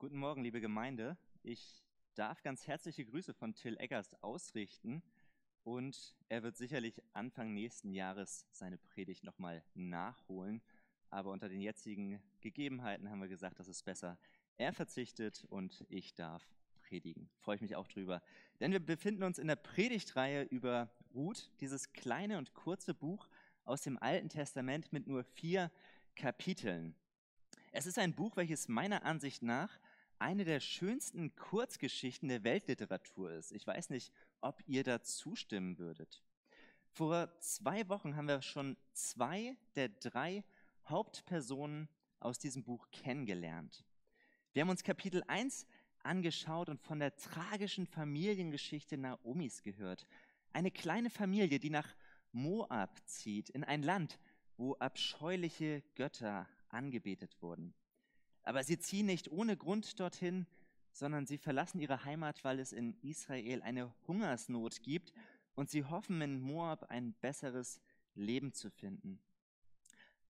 Guten Morgen, liebe Gemeinde. Ich darf ganz herzliche Grüße von Till Eggers ausrichten und er wird sicherlich Anfang nächsten Jahres seine Predigt nochmal nachholen. Aber unter den jetzigen Gegebenheiten haben wir gesagt, dass es besser. Er verzichtet und ich darf predigen. Freue ich mich auch drüber. Denn wir befinden uns in der Predigtreihe über Ruth, dieses kleine und kurze Buch aus dem Alten Testament mit nur vier Kapiteln. Es ist ein Buch, welches meiner Ansicht nach eine der schönsten Kurzgeschichten der Weltliteratur ist. Ich weiß nicht, ob ihr da zustimmen würdet. Vor zwei Wochen haben wir schon zwei der drei Hauptpersonen aus diesem Buch kennengelernt. Wir haben uns Kapitel 1 angeschaut und von der tragischen Familiengeschichte Naomis gehört. Eine kleine Familie, die nach Moab zieht, in ein Land, wo abscheuliche Götter angebetet wurden. Aber sie ziehen nicht ohne Grund dorthin, sondern sie verlassen ihre Heimat, weil es in Israel eine Hungersnot gibt und sie hoffen in Moab ein besseres Leben zu finden.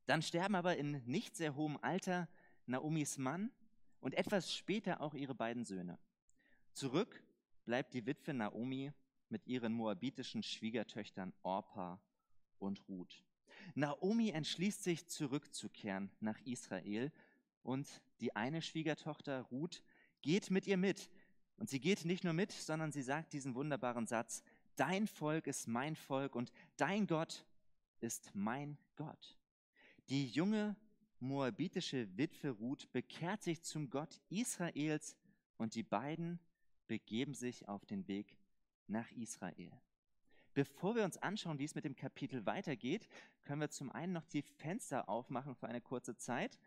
Dann sterben aber in nicht sehr hohem Alter Naomis Mann und etwas später auch ihre beiden Söhne. Zurück bleibt die Witwe Naomi mit ihren moabitischen Schwiegertöchtern Orpa und Ruth. Naomi entschließt sich zurückzukehren nach Israel und die eine Schwiegertochter Ruth geht mit ihr mit. Und sie geht nicht nur mit, sondern sie sagt diesen wunderbaren Satz, dein Volk ist mein Volk und dein Gott ist mein Gott. Die junge moabitische Witwe Ruth bekehrt sich zum Gott Israels und die beiden begeben sich auf den Weg nach Israel. Bevor wir uns anschauen, wie es mit dem Kapitel weitergeht, können wir zum einen noch die Fenster aufmachen für eine kurze Zeit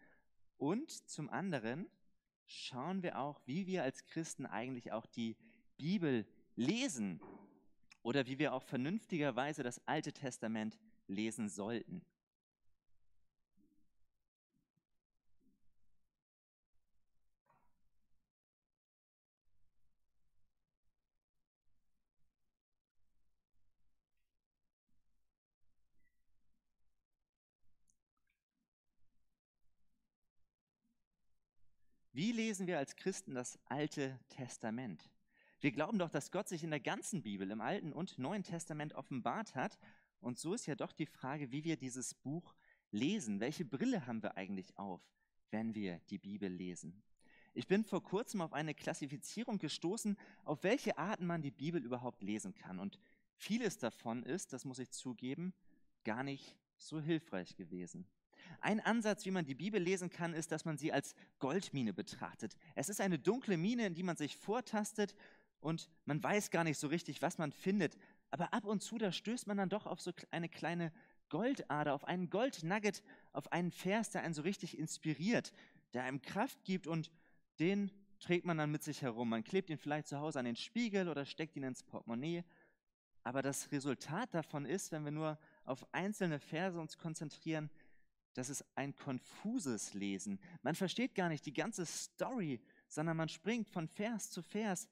und zum anderen schauen wir auch, wie wir als Christen eigentlich auch die Bibel lesen oder wie wir auch vernünftigerweise das Alte Testament lesen sollten. Wie lesen wir als Christen das Alte Testament? Wir glauben doch, dass Gott sich in der ganzen Bibel, im Alten und Neuen Testament offenbart hat. Und so ist ja doch die Frage, wie wir dieses Buch lesen. Welche Brille haben wir eigentlich auf, wenn wir die Bibel lesen? Ich bin vor kurzem auf eine Klassifizierung gestoßen, auf welche Arten man die Bibel überhaupt lesen kann. Und vieles davon ist, das muss ich zugeben, gar nicht so hilfreich gewesen. Ein Ansatz, wie man die Bibel lesen kann, ist, dass man sie als Goldmine betrachtet. Es ist eine dunkle Mine, in die man sich vortastet und man weiß gar nicht so richtig, was man findet. Aber ab und zu, da stößt man dann doch auf so eine kleine Goldader, auf einen Goldnugget, auf einen Vers, der einen so richtig inspiriert, der einem Kraft gibt und den trägt man dann mit sich herum. Man klebt ihn vielleicht zu Hause an den Spiegel oder steckt ihn ins Portemonnaie. Aber das Resultat davon ist, wenn wir nur auf einzelne Verse uns konzentrieren, das ist ein konfuses Lesen. Man versteht gar nicht die ganze Story, sondern man springt von Vers zu Vers.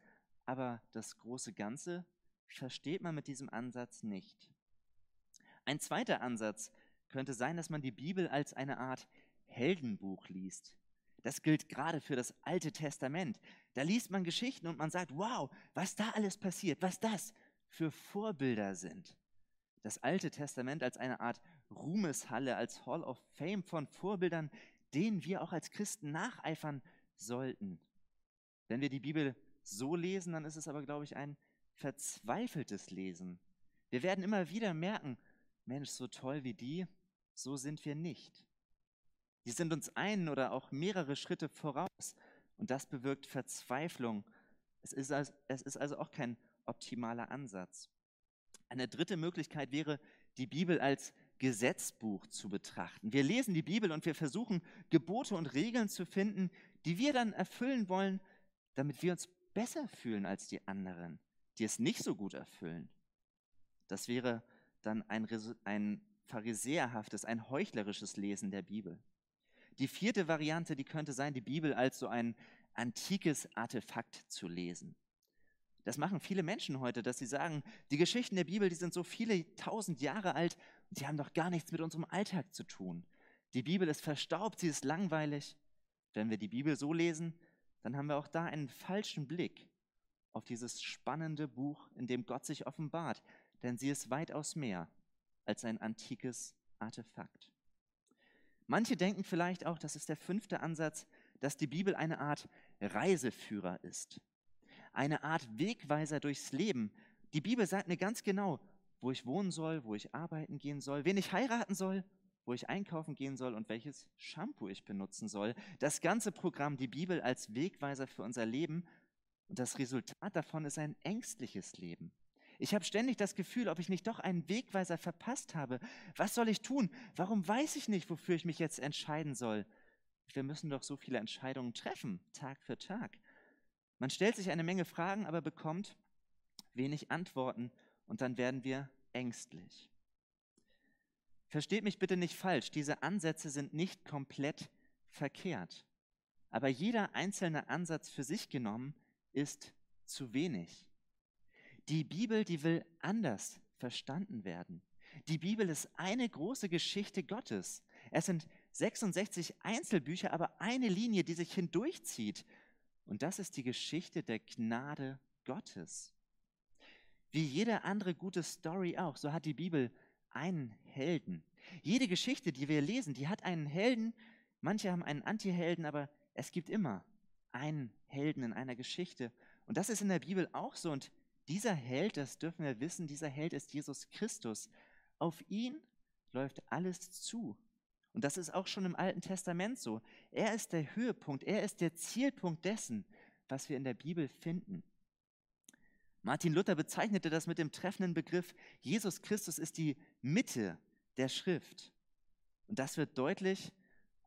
Aber das große Ganze versteht man mit diesem Ansatz nicht. Ein zweiter Ansatz könnte sein, dass man die Bibel als eine Art Heldenbuch liest. Das gilt gerade für das Alte Testament. Da liest man Geschichten und man sagt, wow, was da alles passiert, was das für Vorbilder sind. Das Alte Testament als eine Art Ruhmeshalle, als Hall of Fame von Vorbildern, denen wir auch als Christen nacheifern sollten. Wenn wir die Bibel so lesen, dann ist es aber, glaube ich, ein verzweifeltes Lesen. Wir werden immer wieder merken, Mensch, so toll wie die, so sind wir nicht. Die sind uns einen oder auch mehrere Schritte voraus und das bewirkt Verzweiflung. Es ist also, es ist also auch kein optimaler Ansatz. Eine dritte Möglichkeit wäre, die Bibel als Gesetzbuch zu betrachten. Wir lesen die Bibel und wir versuchen Gebote und Regeln zu finden, die wir dann erfüllen wollen, damit wir uns besser fühlen als die anderen, die es nicht so gut erfüllen. Das wäre dann ein, ein pharisäerhaftes, ein heuchlerisches Lesen der Bibel. Die vierte Variante, die könnte sein, die Bibel als so ein antikes Artefakt zu lesen. Das machen viele Menschen heute, dass sie sagen, die Geschichten der Bibel, die sind so viele tausend Jahre alt die haben doch gar nichts mit unserem Alltag zu tun. Die Bibel ist verstaubt, sie ist langweilig. Wenn wir die Bibel so lesen, dann haben wir auch da einen falschen Blick auf dieses spannende Buch, in dem Gott sich offenbart, denn sie ist weitaus mehr als ein antikes Artefakt. Manche denken vielleicht auch, das ist der fünfte Ansatz, dass die Bibel eine Art Reiseführer ist, eine Art Wegweiser durchs Leben. Die Bibel sagt mir ganz genau, wo ich wohnen soll, wo ich arbeiten gehen soll, wen ich heiraten soll, wo ich einkaufen gehen soll und welches Shampoo ich benutzen soll. Das ganze Programm, die Bibel als Wegweiser für unser Leben. Und das Resultat davon ist ein ängstliches Leben. Ich habe ständig das Gefühl, ob ich nicht doch einen Wegweiser verpasst habe. Was soll ich tun? Warum weiß ich nicht, wofür ich mich jetzt entscheiden soll? Wir müssen doch so viele Entscheidungen treffen, Tag für Tag. Man stellt sich eine Menge Fragen, aber bekommt wenig Antworten und dann werden wir ängstlich. Versteht mich bitte nicht falsch, diese Ansätze sind nicht komplett verkehrt. Aber jeder einzelne Ansatz für sich genommen ist zu wenig. Die Bibel, die will anders verstanden werden. Die Bibel ist eine große Geschichte Gottes. Es sind 66 Einzelbücher, aber eine Linie, die sich hindurchzieht. Und das ist die Geschichte der Gnade Gottes. Wie jede andere gute Story auch, so hat die Bibel einen Helden. Jede Geschichte, die wir lesen, die hat einen Helden. Manche haben einen Antihelden, aber es gibt immer einen Helden in einer Geschichte. Und das ist in der Bibel auch so. Und dieser Held, das dürfen wir wissen, dieser Held ist Jesus Christus. Auf ihn läuft alles zu. Und das ist auch schon im Alten Testament so. Er ist der Höhepunkt, er ist der Zielpunkt dessen, was wir in der Bibel finden. Martin Luther bezeichnete das mit dem treffenden Begriff, Jesus Christus ist die Mitte der Schrift. Und das wird deutlich,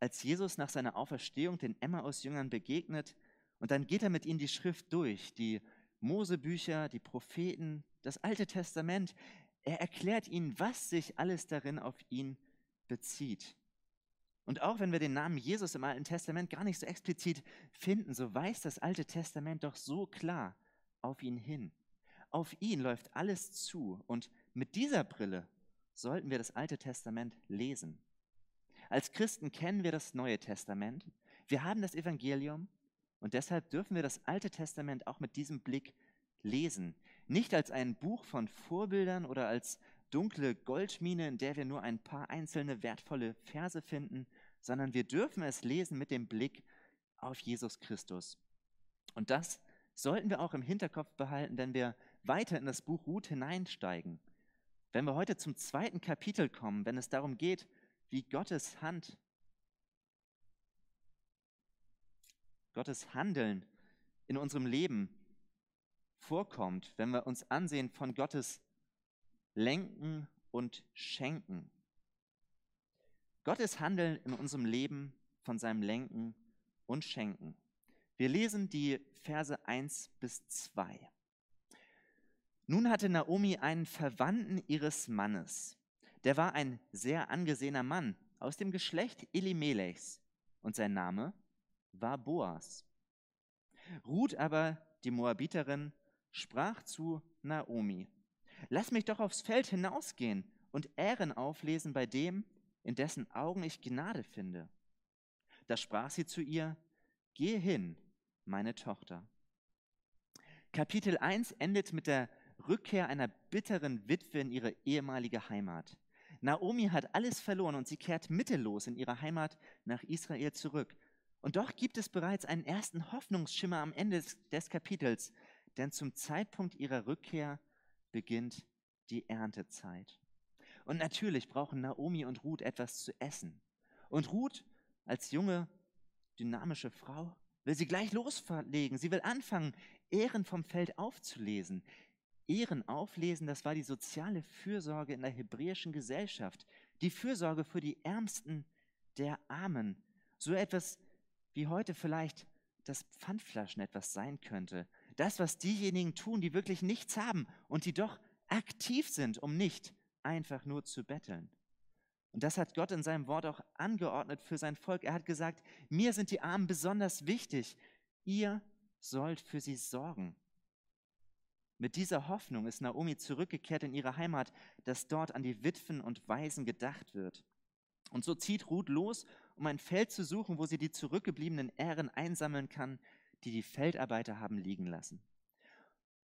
als Jesus nach seiner Auferstehung den Emmaus-Jüngern begegnet und dann geht er mit ihnen die Schrift durch, die Mosebücher, die Propheten, das Alte Testament. Er erklärt ihnen, was sich alles darin auf ihn bezieht. Und auch wenn wir den Namen Jesus im Alten Testament gar nicht so explizit finden, so weist das Alte Testament doch so klar auf ihn hin. Auf ihn läuft alles zu. Und mit dieser Brille sollten wir das Alte Testament lesen. Als Christen kennen wir das Neue Testament. Wir haben das Evangelium und deshalb dürfen wir das Alte Testament auch mit diesem Blick lesen. Nicht als ein Buch von Vorbildern oder als dunkle Goldmine, in der wir nur ein paar einzelne wertvolle Verse finden, sondern wir dürfen es lesen mit dem Blick auf Jesus Christus. Und das sollten wir auch im Hinterkopf behalten, wenn wir weiter in das Buch Ruth hineinsteigen. Wenn wir heute zum zweiten Kapitel kommen, wenn es darum geht, wie Gottes Hand Gottes Handeln in unserem Leben vorkommt, wenn wir uns ansehen von Gottes Lenken und Schenken. Gottes Handeln in unserem Leben von seinem Lenken und Schenken. Wir lesen die Verse 1 bis 2. Nun hatte Naomi einen Verwandten ihres Mannes. Der war ein sehr angesehener Mann aus dem Geschlecht Elimelechs und sein Name war Boas. Ruth aber, die Moabiterin, sprach zu Naomi, lass mich doch aufs Feld hinausgehen und Ähren auflesen bei dem, in dessen Augen ich Gnade finde. Da sprach sie zu ihr, Gehe hin, meine Tochter. Kapitel 1 endet mit der Rückkehr einer bitteren Witwe in ihre ehemalige Heimat. Naomi hat alles verloren und sie kehrt mittellos in ihre Heimat nach Israel zurück. Und doch gibt es bereits einen ersten Hoffnungsschimmer am Ende des, Kapitels, denn zum Zeitpunkt ihrer Rückkehr beginnt die Erntezeit. Und natürlich brauchen Naomi und Ruth etwas zu essen. Und Ruth als junge, dynamische Frau will sie gleich loslegen. Sie will anfangen, Ehren vom Feld aufzulesen. Ehren auflesen, das war die soziale Fürsorge in der hebräischen Gesellschaft. Die Fürsorge für die Ärmsten der Armen. So etwas wie heute vielleicht das Pfandflaschen etwas sein könnte. Das, was diejenigen tun, die wirklich nichts haben und die doch aktiv sind, um nicht einfach nur zu betteln. Und das hat Gott in seinem Wort auch angeordnet für sein Volk. Er hat gesagt, mir sind die Armen besonders wichtig. Ihr sollt für sie sorgen. Mit dieser Hoffnung ist Naomi zurückgekehrt in ihre Heimat, dass dort an die Witwen und Waisen gedacht wird. Und so zieht Ruth los um ein Feld zu suchen, wo sie die zurückgebliebenen Ähren einsammeln kann, die die Feldarbeiter haben liegen lassen.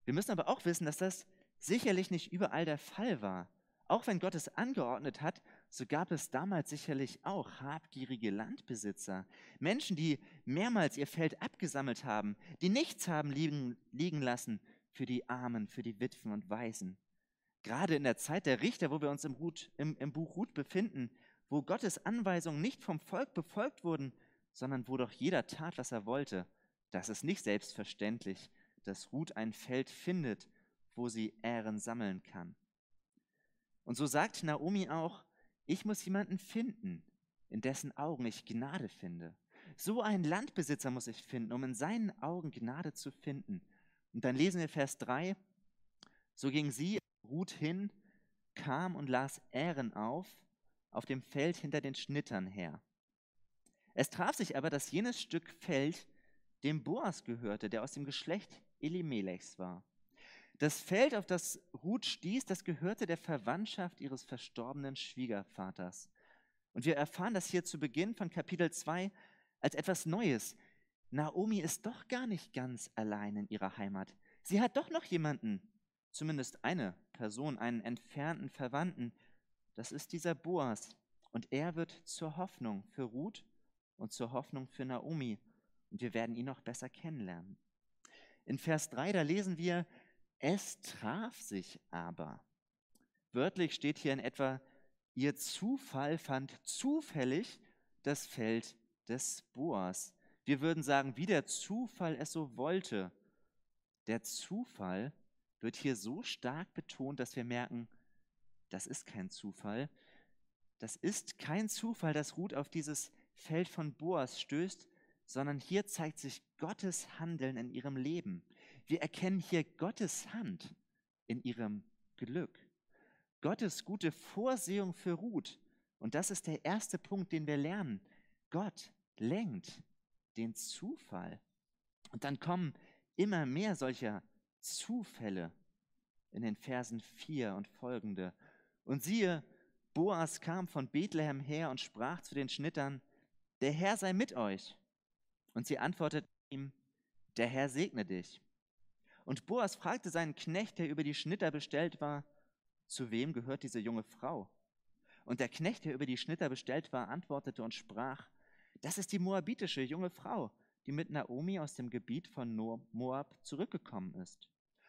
Wir müssen aber auch wissen, dass das sicherlich nicht überall der Fall war. Auch wenn Gott es angeordnet hat, so gab es damals sicherlich auch habgierige Landbesitzer, Menschen, die mehrmals ihr Feld abgesammelt haben, die nichts haben liegen, liegen lassen für die Armen, für die Witwen und Waisen. Gerade in der Zeit der Richter, wo wir uns im, Ruth, im, im Buch Ruth befinden, wo Gottes Anweisungen nicht vom Volk befolgt wurden, sondern wo doch jeder tat, was er wollte, das ist nicht selbstverständlich, dass Ruth ein Feld findet, wo sie Ähren sammeln kann. Und so sagt Naomi auch, ich muss jemanden finden, in dessen Augen ich Gnade finde. So einen Landbesitzer muss ich finden, um in seinen Augen Gnade zu finden. Und dann lesen wir Vers 3, so ging sie, Ruth hin, kam und las Ähren auf, auf dem Feld hinter den Schnittern her. Es traf sich aber, dass jenes Stück Feld dem Boas gehörte, der aus dem Geschlecht Elimelechs war. Das Feld, auf das Ruth stieß, das gehörte der Verwandtschaft ihres verstorbenen Schwiegervaters. Und wir erfahren das hier zu Beginn von Kapitel 2 als etwas Neues. Naomi ist doch gar nicht ganz allein in ihrer Heimat. Sie hat doch noch jemanden, zumindest eine Person, einen entfernten Verwandten. Das ist dieser Boas. Und er wird zur Hoffnung für Ruth und zur Hoffnung für Naomi. Und wir werden ihn noch besser kennenlernen. In Vers 3, da lesen wir, es traf sich aber. Wörtlich steht hier in etwa, ihr Zufall fand zufällig das Feld des Boas. Wir würden sagen, wie der Zufall es so wollte. Der Zufall wird hier so stark betont, dass wir merken, das ist kein Zufall. Das ist kein Zufall, dass Ruth auf dieses Feld von Boas stößt, sondern hier zeigt sich Gottes Handeln in ihrem Leben. Wir erkennen hier Gottes Hand in ihrem Glück. Gottes gute Vorsehung für Ruth. Und das ist der erste Punkt, den wir lernen. Gott lenkt den Zufall. Und dann kommen immer mehr solcher Zufälle in den Versen 4 und folgende. Und siehe, Boas kam von Bethlehem her und sprach zu den Schnittern, der Herr sei mit euch. Und sie antworteten ihm, der Herr segne dich. Und Boas fragte seinen Knecht, der über die Schnitter bestellt war, zu wem gehört diese junge Frau? Und der Knecht, der über die Schnitter bestellt war, antwortete und sprach, das ist die moabitische junge Frau, die mit Naomi aus dem Gebiet von Moab zurückgekommen ist.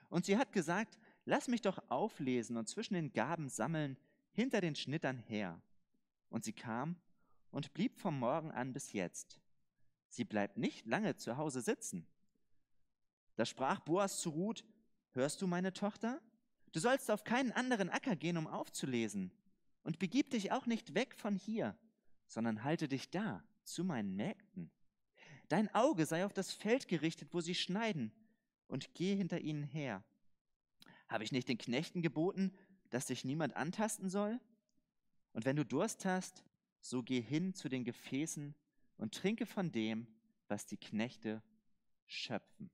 Und sie hat gesagt, lass mich doch auflesen und zwischen den Gaben sammeln, hinter den Schnittern her. Und sie kam und blieb vom Morgen an bis jetzt. Sie bleibt nicht lange zu Hause sitzen. Da sprach Boas zu Ruth, hörst du, meine Tochter? Du sollst auf keinen anderen Acker gehen, um aufzulesen. Und begib dich auch nicht weg von hier, sondern halte dich da zu meinen Mägden. Dein Auge sei auf das Feld gerichtet, wo sie schneiden, und geh hinter ihnen her. Habe ich nicht den Knechten geboten, dass dich niemand antasten soll? Und wenn du Durst hast, so geh hin zu den Gefäßen und trinke von dem, was die Knechte schöpfen.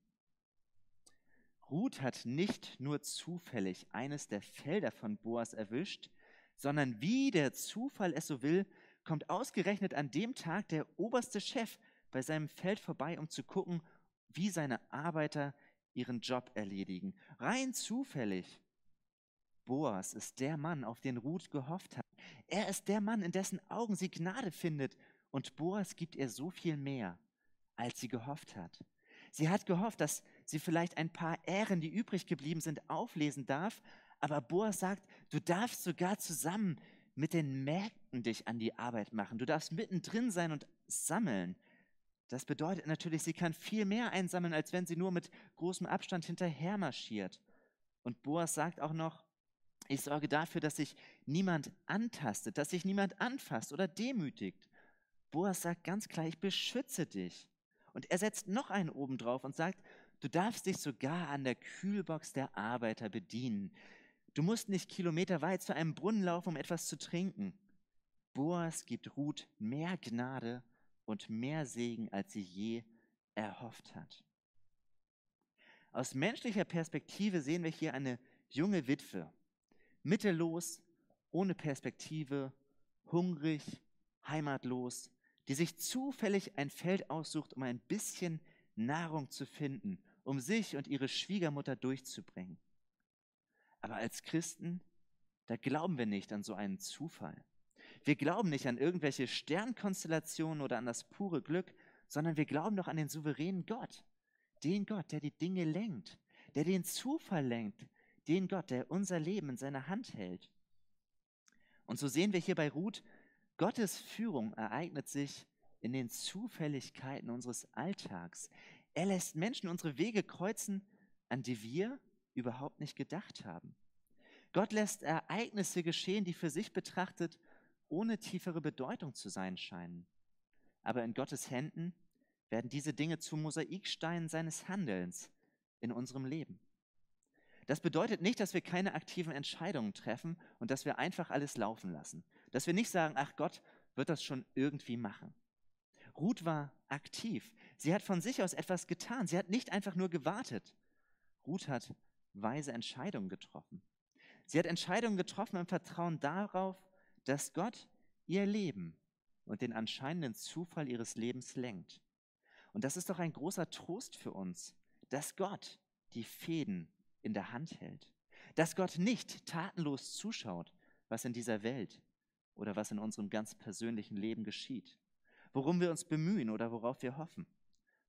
Ruth hat nicht nur zufällig eines der Felder von Boas erwischt, sondern wie der Zufall es so will, kommt ausgerechnet an dem Tag der oberste Chef bei seinem Feld vorbei, um zu gucken, wie seine Arbeiter ihren Job erledigen. Rein zufällig. Boas ist der Mann, auf den Ruth gehofft hat. Er ist der Mann, in dessen Augen sie Gnade findet. Und Boas gibt ihr so viel mehr, als sie gehofft hat. Sie hat gehofft, dass sie vielleicht ein paar Ähren, die übrig geblieben sind, auflesen darf. Aber Boas sagt, du darfst sogar zusammen mit den Mägden dich an die Arbeit machen. Du darfst mittendrin sein und sammeln. Das bedeutet natürlich, sie kann viel mehr einsammeln, als wenn sie nur mit großem Abstand hinterher marschiert. Und Boas sagt auch noch, ich sorge dafür, dass sich niemand antastet, dass sich niemand anfasst oder demütigt. Boas sagt ganz klar, ich beschütze dich. Und er setzt noch einen oben drauf und sagt, du darfst dich sogar an der Kühlbox der Arbeiter bedienen. Du musst nicht kilometerweit zu einem Brunnen laufen, um etwas zu trinken. Boas gibt Ruth mehr Gnade und mehr Segen, als sie je erhofft hat. Aus menschlicher Perspektive sehen wir hier eine junge Witwe, mittellos, ohne Perspektive, hungrig, heimatlos, die sich zufällig ein Feld aussucht, um ein bisschen Nahrung zu finden, um sich und ihre Schwiegermutter durchzubringen. Aber als Christen, da glauben wir nicht an so einen Zufall. Wir glauben nicht an irgendwelche Sternkonstellationen oder an das pure Glück, sondern wir glauben doch an den souveränen Gott, den Gott, der die Dinge lenkt, der den Zufall lenkt, den Gott, der unser Leben in seiner Hand hält. Und so sehen wir hier bei Ruth, Gottes Führung ereignet sich in den Zufälligkeiten unseres Alltags. Er lässt Menschen unsere Wege kreuzen, an die wir überhaupt nicht gedacht haben. Gott lässt Ereignisse geschehen, die für sich betrachtet ohne tiefere Bedeutung zu sein scheinen. Aber in Gottes Händen werden diese Dinge zu Mosaiksteinen seines Handelns in unserem Leben. Das bedeutet nicht, dass wir keine aktiven Entscheidungen treffen und dass wir einfach alles laufen lassen. Dass wir nicht sagen, ach Gott wird das schon irgendwie machen. Ruth war aktiv. Sie hat von sich aus etwas getan. Sie hat nicht einfach nur gewartet. Ruth hat weise Entscheidungen getroffen. Sie hat Entscheidungen getroffen im Vertrauen darauf, dass Gott ihr Leben und den anscheinenden Zufall ihres Lebens lenkt. Und das ist doch ein großer Trost für uns, dass Gott die Fäden in der Hand hält. Dass Gott nicht tatenlos zuschaut, was in dieser Welt oder was in unserem ganz persönlichen Leben geschieht worum wir uns bemühen oder worauf wir hoffen,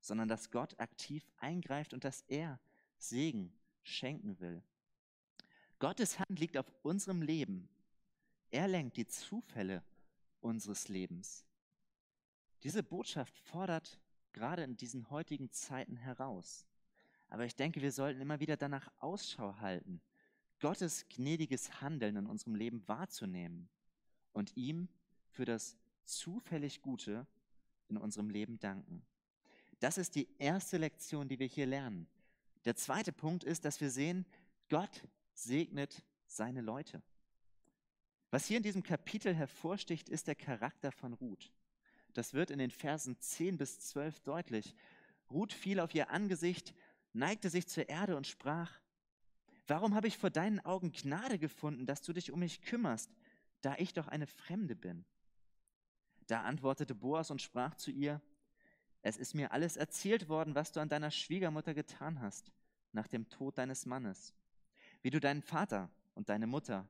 sondern dass Gott aktiv eingreift und dass er Segen schenken will. Gottes Hand liegt auf unserem Leben. Er lenkt die Zufälle unseres Lebens. Diese Botschaft fordert gerade in diesen heutigen Zeiten heraus. Aber ich denke, wir sollten immer wieder danach Ausschau halten, Gottes gnädiges Handeln in unserem Leben wahrzunehmen und ihm für das zufällig Gute in unserem Leben danken. Das ist die erste Lektion, die wir hier lernen. Der zweite Punkt ist, dass wir sehen, Gott segnet seine Leute. Was hier in diesem Kapitel hervorsticht, ist der Charakter von Ruth. Das wird in den Versen 10 bis 12 deutlich. Ruth fiel auf ihr Angesicht, neigte sich zur Erde und sprach, Warum habe ich vor deinen Augen Gnade gefunden, dass du dich um mich kümmerst, da ich doch eine Fremde bin? Da antwortete Boas und sprach zu ihr, es ist mir alles erzählt worden, was du an deiner Schwiegermutter getan hast, nach dem Tod deines Mannes, wie du deinen Vater und deine Mutter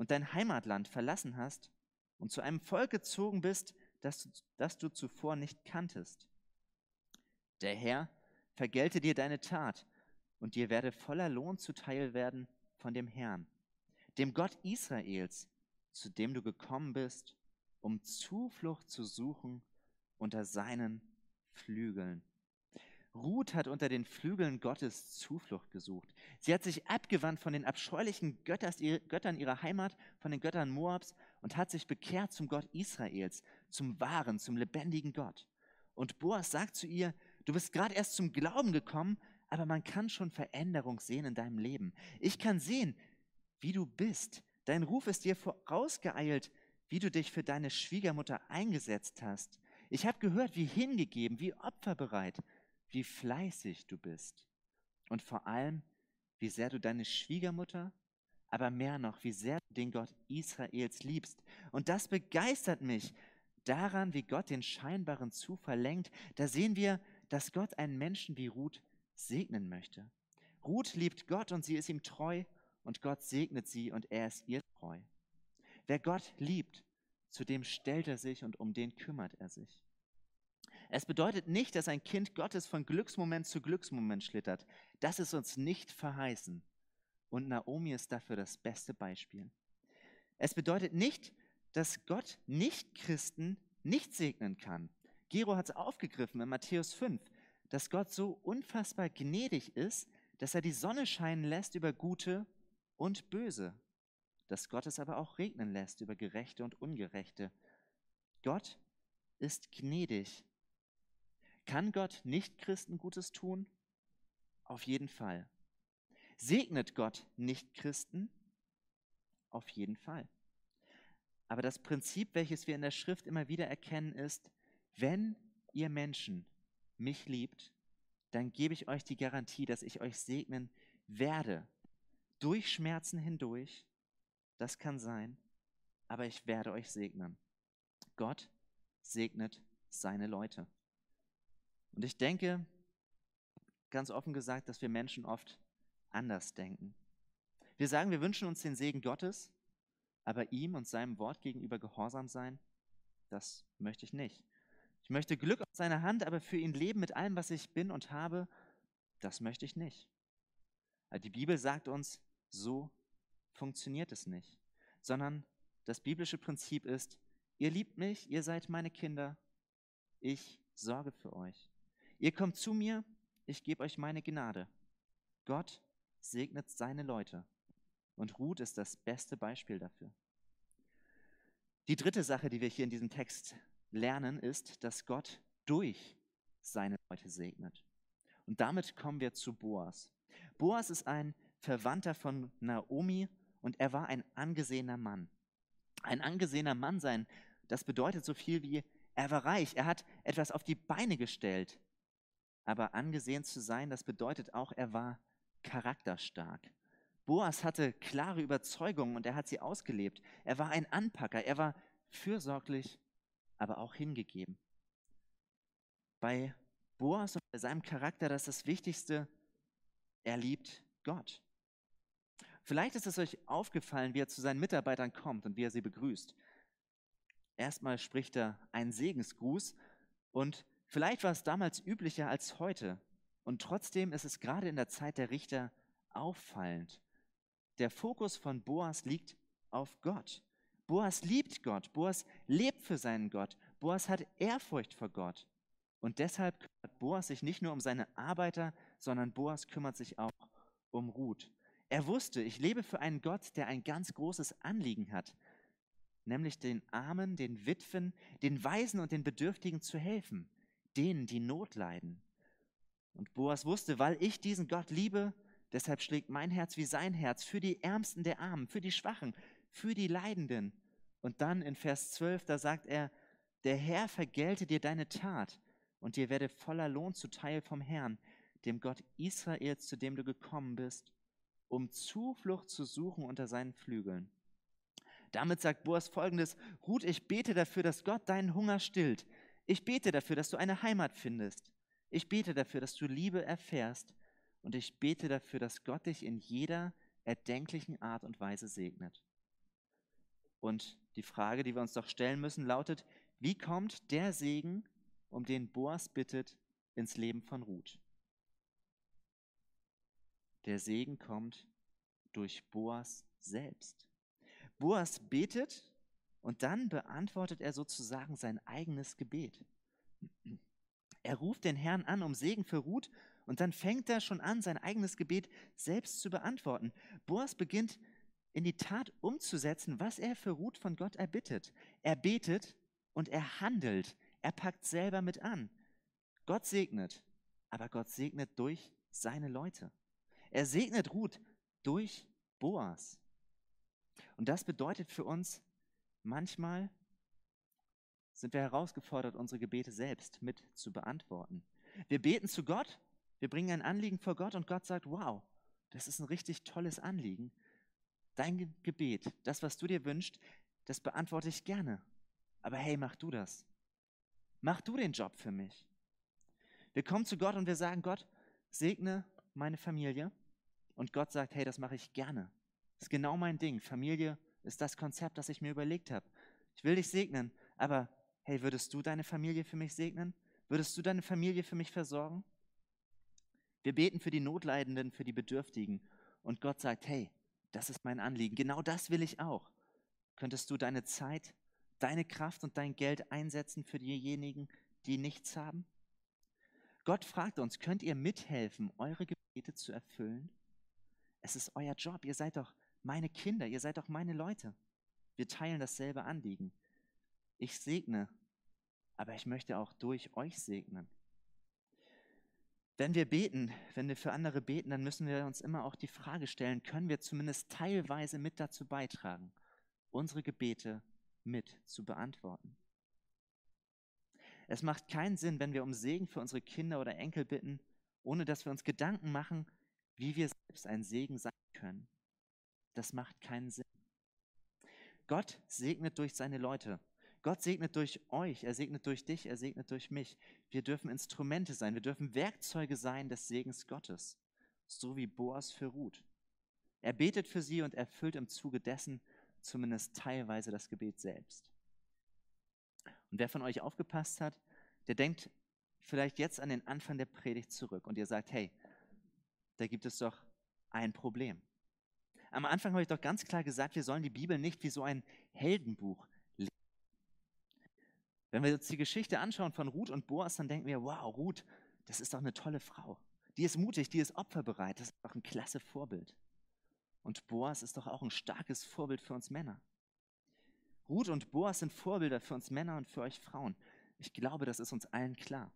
und dein Heimatland verlassen hast und zu einem Volk gezogen bist, das, das du zuvor nicht kanntest. Der Herr vergelte dir deine Tat, und dir werde voller Lohn zuteil werden von dem Herrn, dem Gott Israels, zu dem du gekommen bist, um Zuflucht zu suchen unter seinen Flügeln. Ruth hat unter den Flügeln Gottes Zuflucht gesucht. Sie hat sich abgewandt von den abscheulichen Göttern ihrer Heimat, von den Göttern Moabs und hat sich bekehrt zum Gott Israels, zum wahren, zum lebendigen Gott. Und Boas sagt zu ihr, du bist gerade erst zum Glauben gekommen, aber man kann schon Veränderung sehen in deinem Leben. Ich kann sehen, wie du bist. Dein Ruf ist dir vorausgeeilt wie du dich für deine Schwiegermutter eingesetzt hast. Ich habe gehört, wie hingegeben, wie opferbereit, wie fleißig du bist. Und vor allem, wie sehr du deine Schwiegermutter, aber mehr noch, wie sehr du den Gott Israels liebst. Und das begeistert mich daran, wie Gott den scheinbaren Zufall lenkt. Da sehen wir, dass Gott einen Menschen wie Ruth segnen möchte. Ruth liebt Gott und sie ist ihm treu und Gott segnet sie und er ist ihr treu. Wer Gott liebt, zu dem stellt er sich und um den kümmert er sich. Es bedeutet nicht, dass ein Kind Gottes von Glücksmoment zu Glücksmoment schlittert. Das ist uns nicht verheißen. Und Naomi ist dafür das beste Beispiel. Es bedeutet nicht, dass Gott Nicht-Christen nicht segnen kann. Gero hat es aufgegriffen in Matthäus 5, dass Gott so unfassbar gnädig ist, dass er die Sonne scheinen lässt über Gute und Böse dass Gott es aber auch regnen lässt über Gerechte und Ungerechte. Gott ist gnädig. Kann Gott nicht Christen Gutes tun? Auf jeden Fall. Segnet Gott nicht Christen? Auf jeden Fall. Aber das Prinzip, welches wir in der Schrift immer wieder erkennen, ist, wenn ihr Menschen mich liebt, dann gebe ich euch die Garantie, dass ich euch segnen werde, durch Schmerzen hindurch, das kann sein, aber ich werde euch segnen. Gott segnet seine Leute. Und ich denke, ganz offen gesagt, dass wir Menschen oft anders denken. Wir sagen, wir wünschen uns den Segen Gottes, aber ihm und seinem Wort gegenüber gehorsam sein, das möchte ich nicht. Ich möchte Glück aus seiner Hand, aber für ihn leben mit allem, was ich bin und habe, das möchte ich nicht. Die Bibel sagt uns, so funktioniert es nicht, sondern das biblische Prinzip ist, ihr liebt mich, ihr seid meine Kinder, ich sorge für euch. Ihr kommt zu mir, ich gebe euch meine Gnade. Gott segnet seine Leute. Und Ruth ist das beste Beispiel dafür. Die dritte Sache, die wir hier in diesem Text lernen, ist, dass Gott durch seine Leute segnet. Und damit kommen wir zu Boas. Boas ist ein Verwandter von Naomi und er war ein angesehener Mann. Ein angesehener Mann sein, das bedeutet so viel wie, er war reich, er hat etwas auf die Beine gestellt. Aber angesehen zu sein, das bedeutet auch, er war charakterstark. Boas hatte klare Überzeugungen und er hat sie ausgelebt. Er war ein Anpacker, er war fürsorglich, aber auch hingegeben. Bei Boas und bei seinem Charakter, das ist das Wichtigste, er liebt Gott. Vielleicht ist es euch aufgefallen, wie er zu seinen Mitarbeitern kommt und wie er sie begrüßt. Erstmal spricht er einen Segensgruß und vielleicht war es damals üblicher als heute. Und trotzdem ist es gerade in der Zeit der Richter auffallend. Der Fokus von Boas liegt auf Gott. Boas liebt Gott. Boas lebt für seinen Gott. Boas hat Ehrfurcht vor Gott. Und deshalb kümmert Boas sich nicht nur um seine Arbeiter, sondern Boas kümmert sich auch um Ruth. Er wusste, ich lebe für einen Gott, der ein ganz großes Anliegen hat, nämlich den Armen, den Witwen, den Waisen und den Bedürftigen zu helfen, denen, die Not leiden. Und Boas wusste, weil ich diesen Gott liebe, deshalb schlägt mein Herz wie sein Herz für die Ärmsten der Armen, für die Schwachen, für die Leidenden. Und dann in Vers 12, da sagt er, der Herr vergelte dir deine Tat und dir werde voller Lohn zuteil vom Herrn, dem Gott Israels, zu dem du gekommen bist, um Zuflucht zu suchen unter seinen Flügeln. Damit sagt Boas folgendes, Ruth, ich bete dafür, dass Gott deinen Hunger stillt. Ich bete dafür, dass du eine Heimat findest. Ich bete dafür, dass du Liebe erfährst. Und ich bete dafür, dass Gott dich in jeder erdenklichen Art und Weise segnet. Und die Frage, die wir uns doch stellen müssen, lautet, wie kommt der Segen, um den Boas bittet, ins Leben von Ruth? Der Segen kommt durch Boas selbst. Boas betet und dann beantwortet er sozusagen sein eigenes Gebet. Er ruft den Herrn an um Segen für Ruth und dann fängt er schon an, sein eigenes Gebet selbst zu beantworten. Boas beginnt in die Tat umzusetzen, was er für Ruth von Gott erbittet. Er betet und er handelt. Er packt selber mit an. Gott segnet, aber Gott segnet durch seine Leute. Er segnet Ruth durch Boas. Und das bedeutet für uns, manchmal sind wir herausgefordert, unsere Gebete selbst mit zu beantworten. Wir beten zu Gott, wir bringen ein Anliegen vor Gott und Gott sagt, wow, das ist ein richtig tolles Anliegen. Dein Gebet, das, was du dir wünschst, das beantworte ich gerne. Aber hey, mach du das. Mach du den Job für mich. Wir kommen zu Gott und wir sagen, Gott, segne meine Familie. Und Gott sagt, hey, das mache ich gerne. Das ist genau mein Ding. Familie ist das Konzept, das ich mir überlegt habe. Ich will dich segnen, aber hey, würdest du deine Familie für mich segnen? Würdest du deine Familie für mich versorgen? Wir beten für die Notleidenden, für die Bedürftigen. Und Gott sagt, hey, das ist mein Anliegen. Genau das will ich auch. Könntest du deine Zeit, deine Kraft und dein Geld einsetzen für diejenigen, die nichts haben? Gott fragt uns, könnt ihr mithelfen, eure Gebete zu erfüllen? Es ist euer Job. Ihr seid doch meine Kinder, ihr seid doch meine Leute. Wir teilen dasselbe Anliegen. Ich segne, aber ich möchte auch durch euch segnen. Wenn wir beten, wenn wir für andere beten, dann müssen wir uns immer auch die Frage stellen, können wir zumindest teilweise mit dazu beitragen, unsere Gebete mit zu beantworten. Es macht keinen Sinn, wenn wir um Segen für unsere Kinder oder Enkel bitten, ohne dass wir uns Gedanken machen, wie wir selbst ein Segen sein können. Das macht keinen Sinn. Gott segnet durch seine Leute. Gott segnet durch euch, er segnet durch dich, er segnet durch mich. Wir dürfen Instrumente sein, wir dürfen Werkzeuge sein des Segens Gottes, so wie Boas für Ruth. Er betet für sie und erfüllt im Zuge dessen zumindest teilweise das Gebet selbst. Und wer von euch aufgepasst hat, der denkt vielleicht jetzt an den Anfang der Predigt zurück und ihr sagt, hey, da gibt es doch ein Problem. Am Anfang habe ich doch ganz klar gesagt, wir sollen die Bibel nicht wie so ein Heldenbuch lesen. Wenn wir uns die Geschichte anschauen von Ruth und Boas, dann denken wir, wow, Ruth, das ist doch eine tolle Frau. Die ist mutig, die ist opferbereit, das ist doch ein klasse Vorbild. Und Boas ist doch auch ein starkes Vorbild für uns Männer. Ruth und Boas sind Vorbilder für uns Männer und für euch Frauen. Ich glaube, das ist uns allen klar.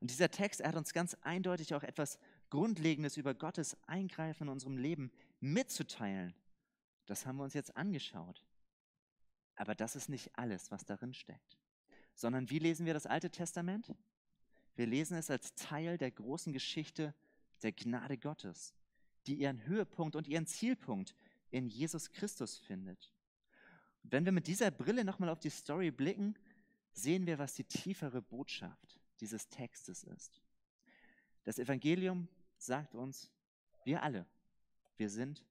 Und dieser Text, er hat uns ganz eindeutig auch etwas Grundlegendes über Gottes Eingreifen in unserem Leben mitzuteilen. Das haben wir uns jetzt angeschaut. Aber das ist nicht alles, was darin steckt. Sondern wie lesen wir das Alte Testament? Wir lesen es als Teil der großen Geschichte der Gnade Gottes, die ihren Höhepunkt und ihren Zielpunkt in Jesus Christus findet. Wenn wir mit dieser Brille nochmal auf die Story blicken, sehen wir, was die tiefere Botschaft dieses Textes ist. Das Evangelium sagt uns, wir alle, wir sind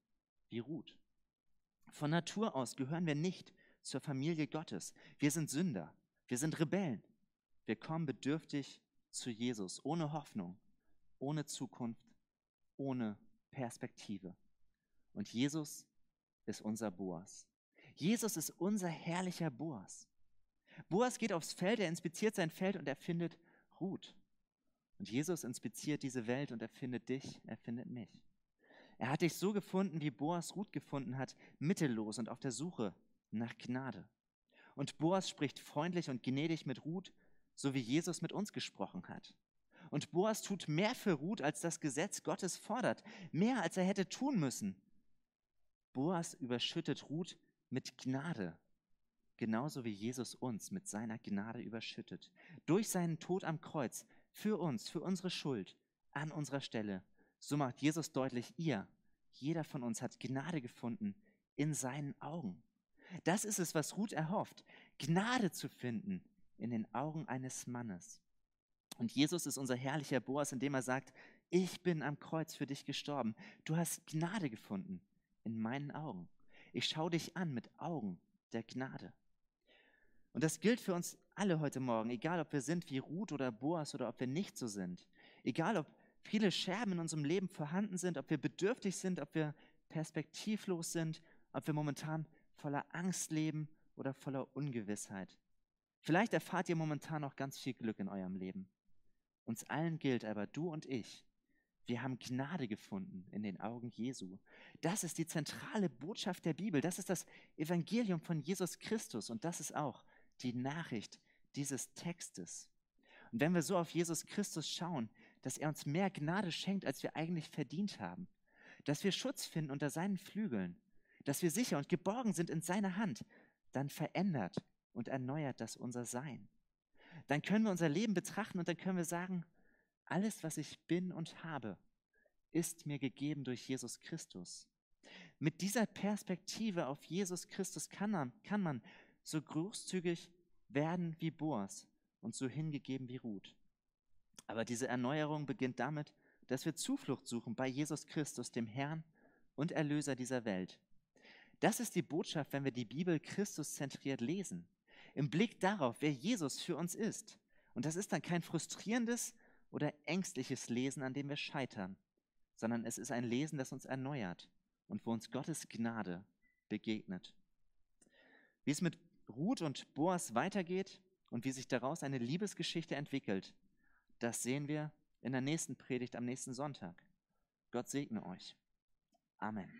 wie Ruth. Von Natur aus gehören wir nicht zur Familie Gottes. Wir sind Sünder, wir sind Rebellen. Wir kommen bedürftig zu Jesus, ohne Hoffnung, ohne Zukunft, ohne Perspektive. Und Jesus ist unser Boas. Jesus ist unser herrlicher Boas. Boas geht aufs Feld, er inspiziert sein Feld und er findet Ruth. Und Jesus inspiziert diese Welt und er findet dich, er findet mich. Er hat dich so gefunden, wie Boas Ruth gefunden hat, mittellos und auf der Suche nach Gnade. Und Boas spricht freundlich und gnädig mit Ruth, so wie Jesus mit uns gesprochen hat. Und Boas tut mehr für Ruth, als das Gesetz Gottes fordert, mehr als er hätte tun müssen. Boas überschüttet Ruth mit Gnade, genauso wie Jesus uns mit seiner Gnade überschüttet. Durch seinen Tod am Kreuz für uns, für unsere Schuld, an unserer Stelle. So macht Jesus deutlich, ihr, jeder von uns hat Gnade gefunden in seinen Augen. Das ist es, was Ruth erhofft, Gnade zu finden in den Augen eines Mannes. Und Jesus ist unser herrlicher Boas, indem er sagt, ich bin am Kreuz für dich gestorben. Du hast Gnade gefunden in meinen Augen. Ich schaue dich an mit Augen der Gnade. Und das gilt für uns alle heute Morgen, egal ob wir sind wie Ruth oder Boas oder ob wir nicht so sind. Egal ob viele Scherben in unserem Leben vorhanden sind, ob wir bedürftig sind, ob wir perspektivlos sind, ob wir momentan voller Angst leben oder voller Ungewissheit. Vielleicht erfahrt ihr momentan noch ganz viel Glück in eurem Leben. Uns allen gilt aber, du und ich, wir haben Gnade gefunden in den Augen Jesu. Das ist die zentrale Botschaft der Bibel. Das ist das Evangelium von Jesus Christus. Und das ist auch die Nachricht dieses Textes. Und wenn wir so auf Jesus Christus schauen, dass er uns mehr Gnade schenkt, als wir eigentlich verdient haben, dass wir Schutz finden unter seinen Flügeln, dass wir sicher und geborgen sind in seiner Hand, dann verändert und erneuert das unser Sein. Dann können wir unser Leben betrachten und dann können wir sagen, alles, was ich bin und habe, ist mir gegeben durch Jesus Christus. Mit dieser Perspektive auf Jesus Christus kann man, kann man so großzügig werden wie Boas und so hingegeben wie Ruth. Aber diese Erneuerung beginnt damit, dass wir Zuflucht suchen bei Jesus Christus, dem Herrn und Erlöser dieser Welt. Das ist die Botschaft, wenn wir die Bibel Christus zentriert lesen. Im Blick darauf, wer Jesus für uns ist. Und das ist dann kein frustrierendes oder ängstliches Lesen, an dem wir scheitern, sondern es ist ein Lesen, das uns erneuert und wo uns Gottes Gnade begegnet. Wie es mit Ruth und Boas weitergeht und wie sich daraus eine Liebesgeschichte entwickelt, das sehen wir in der nächsten Predigt am nächsten Sonntag. Gott segne euch. Amen.